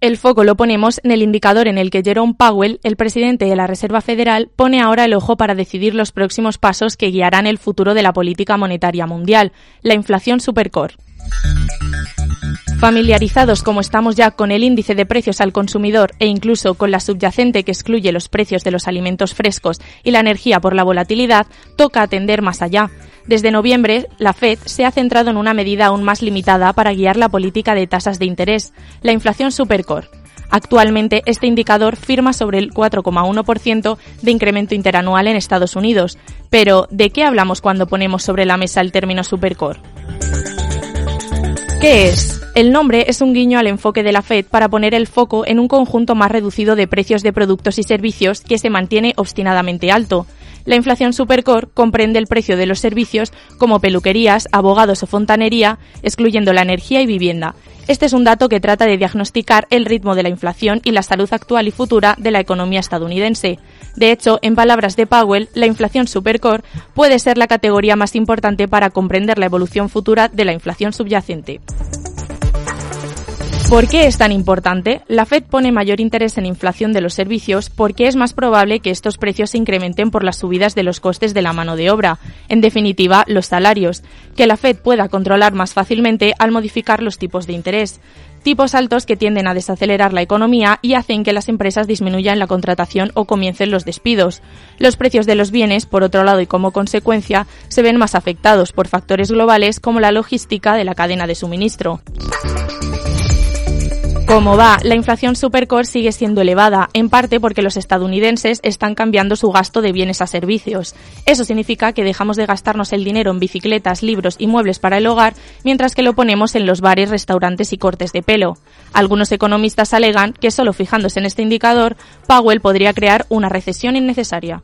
El foco lo ponemos en el indicador en el que Jerome Powell, el presidente de la Reserva Federal, pone ahora el ojo para decidir los próximos pasos que guiarán el futuro de la política monetaria mundial, la inflación supercore. Familiarizados como estamos ya con el índice de precios al consumidor e incluso con la subyacente que excluye los precios de los alimentos frescos y la energía por la volatilidad, toca atender más allá. Desde noviembre, la Fed se ha centrado en una medida aún más limitada para guiar la política de tasas de interés, la inflación supercore. Actualmente, este indicador firma sobre el 4,1% de incremento interanual en Estados Unidos. Pero, ¿de qué hablamos cuando ponemos sobre la mesa el término supercore? ¿Qué es? El nombre es un guiño al enfoque de la Fed para poner el foco en un conjunto más reducido de precios de productos y servicios que se mantiene obstinadamente alto. La inflación supercore comprende el precio de los servicios como peluquerías, abogados o fontanería, excluyendo la energía y vivienda. Este es un dato que trata de diagnosticar el ritmo de la inflación y la salud actual y futura de la economía estadounidense. De hecho, en palabras de Powell, la inflación supercore puede ser la categoría más importante para comprender la evolución futura de la inflación subyacente. ¿Por qué es tan importante? La Fed pone mayor interés en inflación de los servicios porque es más probable que estos precios se incrementen por las subidas de los costes de la mano de obra, en definitiva, los salarios, que la Fed pueda controlar más fácilmente al modificar los tipos de interés tipos altos que tienden a desacelerar la economía y hacen que las empresas disminuyan la contratación o comiencen los despidos. Los precios de los bienes, por otro lado y como consecuencia, se ven más afectados por factores globales como la logística de la cadena de suministro. Como va, la inflación supercore sigue siendo elevada, en parte porque los estadounidenses están cambiando su gasto de bienes a servicios. Eso significa que dejamos de gastarnos el dinero en bicicletas, libros y muebles para el hogar, mientras que lo ponemos en los bares, restaurantes y cortes de pelo. Algunos economistas alegan que solo fijándose en este indicador, Powell podría crear una recesión innecesaria.